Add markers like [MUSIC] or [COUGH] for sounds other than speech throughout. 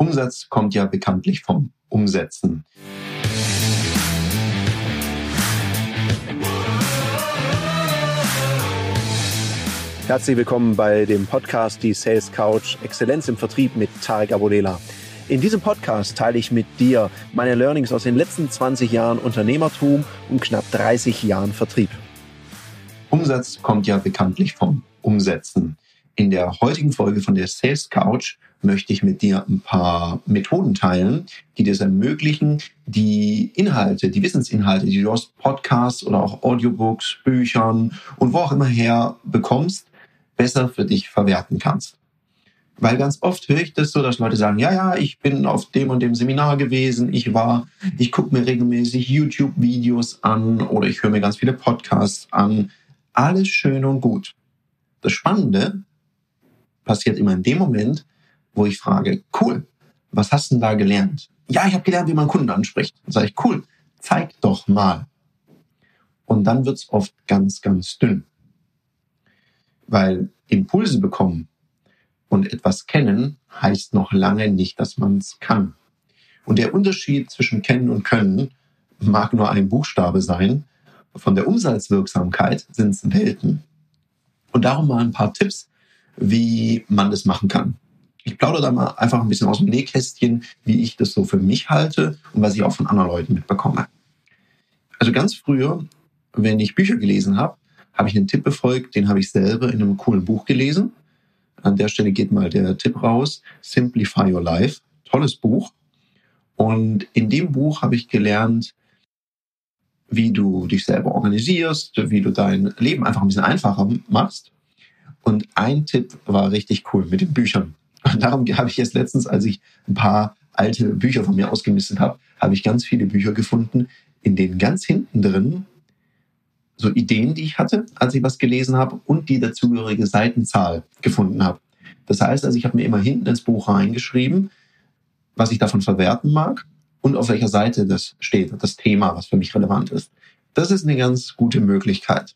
Umsatz kommt ja bekanntlich vom Umsetzen. Herzlich willkommen bei dem Podcast Die Sales Couch Exzellenz im Vertrieb mit Tarek Abodela. In diesem Podcast teile ich mit dir meine Learnings aus den letzten 20 Jahren Unternehmertum und knapp 30 Jahren Vertrieb. Umsatz kommt ja bekanntlich vom Umsetzen. In der heutigen Folge von der Sales Couch möchte ich mit dir ein paar Methoden teilen, die dir es ermöglichen, die Inhalte, die Wissensinhalte, die du aus Podcasts oder auch Audiobooks, Büchern und wo auch immer her bekommst, besser für dich verwerten kannst. Weil ganz oft höre ich das so, dass Leute sagen, ja, ja, ich bin auf dem und dem Seminar gewesen, ich war, ich gucke mir regelmäßig YouTube-Videos an oder ich höre mir ganz viele Podcasts an. Alles schön und gut. Das Spannende passiert immer in dem Moment, wo ich frage, cool, was hast du denn da gelernt? Ja, ich habe gelernt, wie man Kunden anspricht. Dann sage ich, cool, zeig doch mal. Und dann wird's oft ganz, ganz dünn. Weil Impulse bekommen und etwas kennen heißt noch lange nicht, dass man es kann. Und der Unterschied zwischen kennen und können mag nur ein Buchstabe sein. Von der Umsatzwirksamkeit sind es Welten. Und darum mal ein paar Tipps, wie man das machen kann. Ich plaudere da mal einfach ein bisschen aus dem Nähkästchen, wie ich das so für mich halte und was ich auch von anderen Leuten mitbekomme. Also ganz früher, wenn ich Bücher gelesen habe, habe ich einen Tipp befolgt, den habe ich selber in einem coolen Buch gelesen. An der Stelle geht mal der Tipp raus. Simplify Your Life. Tolles Buch. Und in dem Buch habe ich gelernt, wie du dich selber organisierst, wie du dein Leben einfach ein bisschen einfacher machst. Und ein Tipp war richtig cool mit den Büchern. Darum habe ich jetzt letztens, als ich ein paar alte Bücher von mir ausgemistet habe, habe ich ganz viele Bücher gefunden, in denen ganz hinten drin so Ideen, die ich hatte, als ich was gelesen habe, und die dazugehörige Seitenzahl gefunden habe. Das heißt also, ich habe mir immer hinten ins Buch reingeschrieben, was ich davon verwerten mag und auf welcher Seite das steht, das Thema, was für mich relevant ist. Das ist eine ganz gute Möglichkeit.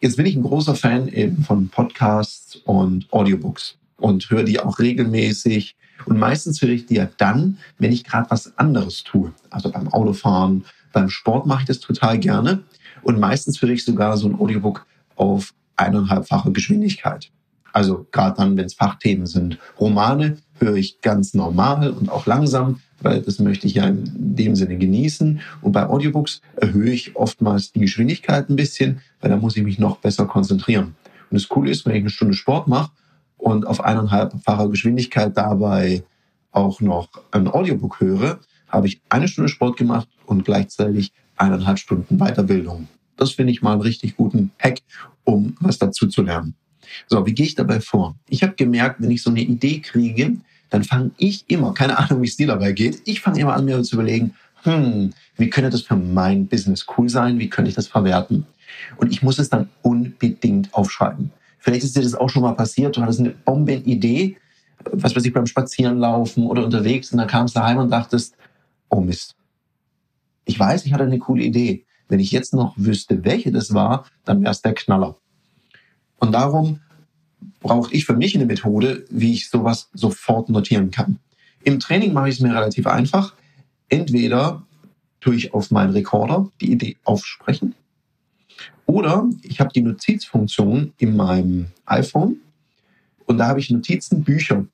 Jetzt bin ich ein großer Fan eben von Podcasts und Audiobooks und höre die auch regelmäßig. Und meistens höre ich die ja dann, wenn ich gerade was anderes tue. Also beim Autofahren, beim Sport mache ich das total gerne. Und meistens höre ich sogar so ein Audiobook auf eineinhalbfache Geschwindigkeit. Also gerade dann, wenn es Fachthemen sind. Romane höre ich ganz normal und auch langsam, weil das möchte ich ja in dem Sinne genießen. Und bei Audiobooks erhöhe ich oftmals die Geschwindigkeit ein bisschen, weil da muss ich mich noch besser konzentrieren. Und das Coole ist, wenn ich eine Stunde Sport mache und auf eineinhalbfacher Geschwindigkeit dabei auch noch ein Audiobook höre, habe ich eine Stunde Sport gemacht und gleichzeitig eineinhalb Stunden Weiterbildung. Das finde ich mal einen richtig guten Hack, um was dazu zu lernen. So, wie gehe ich dabei vor? Ich habe gemerkt, wenn ich so eine Idee kriege, dann fange ich immer, keine Ahnung, wie es dir dabei geht, ich fange immer an, mir zu überlegen, hm, wie könnte das für mein Business cool sein? Wie könnte ich das verwerten? Und ich muss es dann unbedingt aufschreiben. Vielleicht ist dir das auch schon mal passiert, du hattest eine Bombenidee, was weiß ich, beim Spazierenlaufen oder unterwegs und dann kamst du heim und dachtest, oh Mist. Ich weiß, ich hatte eine coole Idee. Wenn ich jetzt noch wüsste, welche das war, dann wäre es der Knaller. Und darum brauche ich für mich eine Methode, wie ich sowas sofort notieren kann. Im Training mache ich es mir relativ einfach. Entweder tue ich auf meinen Rekorder die Idee aufsprechen oder ich habe die Notizfunktion in meinem iPhone und da habe ich Notizen, Bücher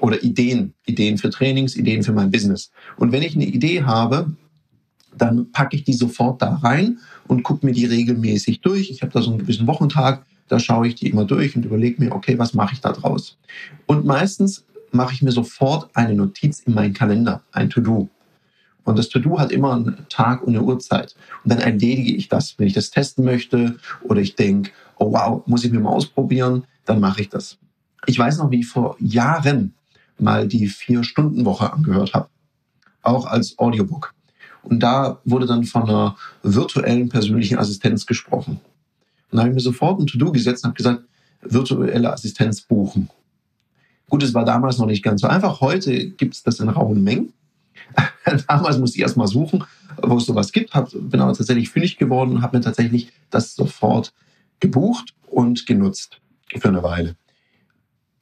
oder Ideen, Ideen für Trainings, Ideen für mein Business. Und wenn ich eine Idee habe, dann packe ich die sofort da rein und gucke mir die regelmäßig durch. Ich habe da so einen gewissen Wochentag, da schaue ich die immer durch und überlege mir, okay, was mache ich da draus? Und meistens mache ich mir sofort eine Notiz in meinen Kalender, ein To-Do. Und das To-Do hat immer einen Tag und eine Uhrzeit. Und dann erledige ich das. Wenn ich das testen möchte oder ich denke, oh wow, muss ich mir mal ausprobieren, dann mache ich das. Ich weiß noch, wie ich vor Jahren mal die Vier-Stunden-Woche angehört habe. Auch als Audiobook. Und da wurde dann von einer virtuellen persönlichen Assistenz gesprochen. Und da habe ich mir sofort ein To-Do gesetzt und habe gesagt, virtuelle Assistenz buchen. Gut, es war damals noch nicht ganz so einfach. Heute gibt es das in rauen Mengen. [LAUGHS] damals musste ich erst mal suchen, wo es sowas gibt. Hab, bin aber tatsächlich fündig geworden und habe mir tatsächlich das sofort gebucht und genutzt für eine Weile.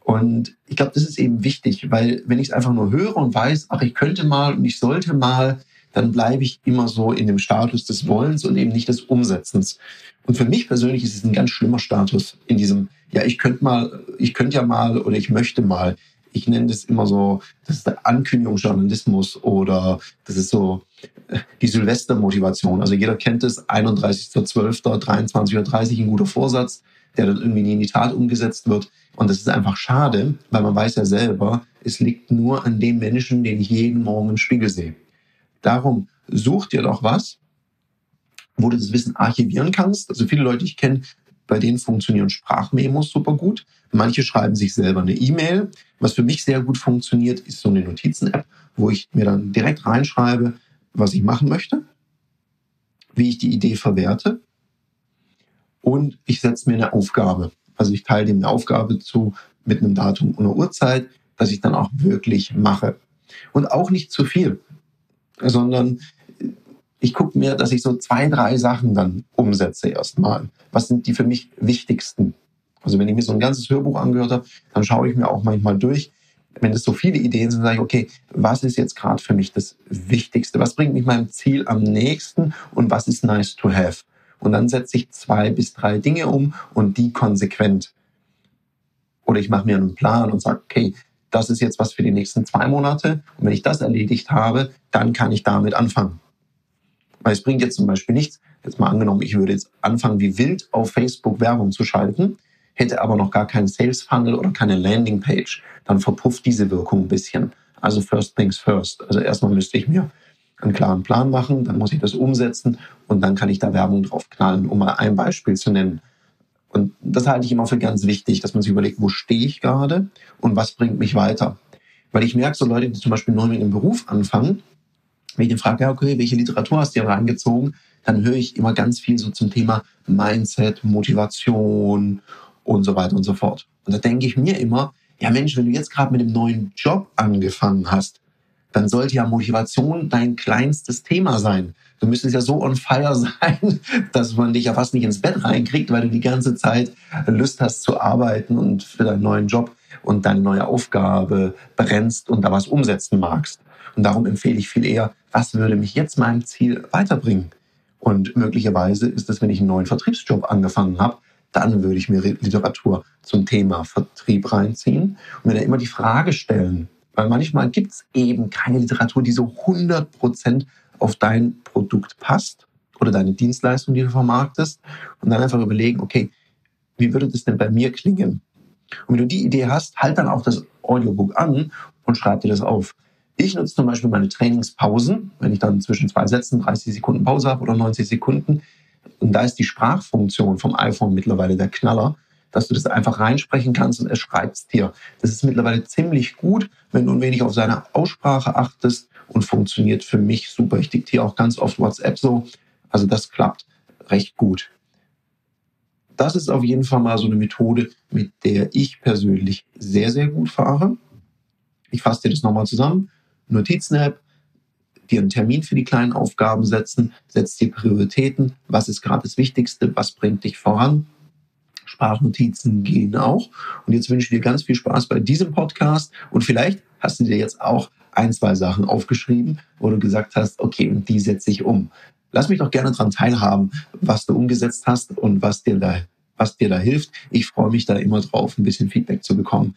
Und ich glaube, das ist eben wichtig, weil wenn ich es einfach nur höre und weiß, ach, ich könnte mal und ich sollte mal, dann bleibe ich immer so in dem Status des Wollens und eben nicht des Umsetzens. Und für mich persönlich ist es ein ganz schlimmer Status in diesem, ja, ich könnte mal, ich könnte ja mal oder ich möchte mal. Ich nenne das immer so, das ist der Ankündigungsjournalismus oder das ist so äh, die Silvestermotivation. Also jeder kennt es, 31.12., 23.30 Uhr, ein guter Vorsatz, der dann irgendwie nie in die Tat umgesetzt wird. Und das ist einfach schade, weil man weiß ja selber, es liegt nur an dem Menschen, den ich jeden Morgen im Spiegel sehe. Darum such dir doch was, wo du das Wissen archivieren kannst. Also viele Leute, die ich kenne, bei denen funktionieren Sprachmemos super gut. Manche schreiben sich selber eine E-Mail. Was für mich sehr gut funktioniert, ist so eine Notizen-App, wo ich mir dann direkt reinschreibe, was ich machen möchte, wie ich die Idee verwerte und ich setze mir eine Aufgabe. Also ich teile dem eine Aufgabe zu mit einem Datum und einer Uhrzeit, dass ich dann auch wirklich mache. Und auch nicht zu viel, sondern ich gucke mir, dass ich so zwei, drei Sachen dann umsetze erstmal. Was sind die für mich wichtigsten? Also wenn ich mir so ein ganzes Hörbuch angehört habe, dann schaue ich mir auch manchmal durch. Wenn es so viele Ideen sind, sage ich, okay, was ist jetzt gerade für mich das Wichtigste? Was bringt mich meinem Ziel am nächsten und was ist nice to have? Und dann setze ich zwei bis drei Dinge um und die konsequent. Oder ich mache mir einen Plan und sage, okay, das ist jetzt was für die nächsten zwei Monate. Und wenn ich das erledigt habe, dann kann ich damit anfangen. Weil es bringt jetzt zum Beispiel nichts, jetzt mal angenommen, ich würde jetzt anfangen, wie wild auf Facebook Werbung zu schalten, hätte aber noch gar keinen Sales Funnel oder keine Landing Page, dann verpufft diese Wirkung ein bisschen. Also first things first. Also erstmal müsste ich mir einen klaren Plan machen, dann muss ich das umsetzen und dann kann ich da Werbung drauf knallen, um mal ein Beispiel zu nennen. Und das halte ich immer für ganz wichtig, dass man sich überlegt, wo stehe ich gerade und was bringt mich weiter. Weil ich merke, so Leute, die zum Beispiel neu mit dem Beruf anfangen, wenn ich den frage, ja, okay, welche Literatur hast du hier reingezogen, dann höre ich immer ganz viel so zum Thema Mindset, Motivation und so weiter und so fort. Und da denke ich mir immer, ja Mensch, wenn du jetzt gerade mit einem neuen Job angefangen hast, dann sollte ja Motivation dein kleinstes Thema sein. Du müsstest ja so on fire [LAUGHS] sein, dass man dich ja fast nicht ins Bett reinkriegt, weil du die ganze Zeit Lust hast zu arbeiten und für deinen neuen Job und deine neue Aufgabe brennst und da was umsetzen magst. Und darum empfehle ich viel eher, was würde mich jetzt meinem Ziel weiterbringen? Und möglicherweise ist es, wenn ich einen neuen Vertriebsjob angefangen habe, dann würde ich mir Literatur zum Thema Vertrieb reinziehen und mir da immer die Frage stellen, weil manchmal gibt es eben keine Literatur, die so 100 Prozent auf dein Produkt passt oder deine Dienstleistung, die du vermarktest und dann einfach überlegen, okay, wie würde das denn bei mir klingen? Und wenn du die Idee hast, halt dann auch das Audiobook an und schreib dir das auf. Ich nutze zum Beispiel meine Trainingspausen, wenn ich dann zwischen zwei Sätzen 30 Sekunden Pause habe oder 90 Sekunden. Und da ist die Sprachfunktion vom iPhone mittlerweile der Knaller, dass du das einfach reinsprechen kannst und er schreibt es dir. Das ist mittlerweile ziemlich gut, wenn du ein wenig auf seine Aussprache achtest und funktioniert für mich super. Ich diktiere auch ganz oft WhatsApp so. Also das klappt recht gut. Das ist auf jeden Fall mal so eine Methode, mit der ich persönlich sehr, sehr gut fahre. Ich fasse dir das nochmal zusammen. Notizen-App, dir einen Termin für die kleinen Aufgaben setzen, setzt dir Prioritäten, was ist gerade das Wichtigste, was bringt dich voran. Sprachnotizen gehen auch. Und jetzt wünsche ich dir ganz viel Spaß bei diesem Podcast und vielleicht hast du dir jetzt auch ein, zwei Sachen aufgeschrieben, wo du gesagt hast, okay, und die setze ich um. Lass mich doch gerne daran teilhaben, was du umgesetzt hast und was dir da, was dir da hilft. Ich freue mich da immer drauf, ein bisschen Feedback zu bekommen.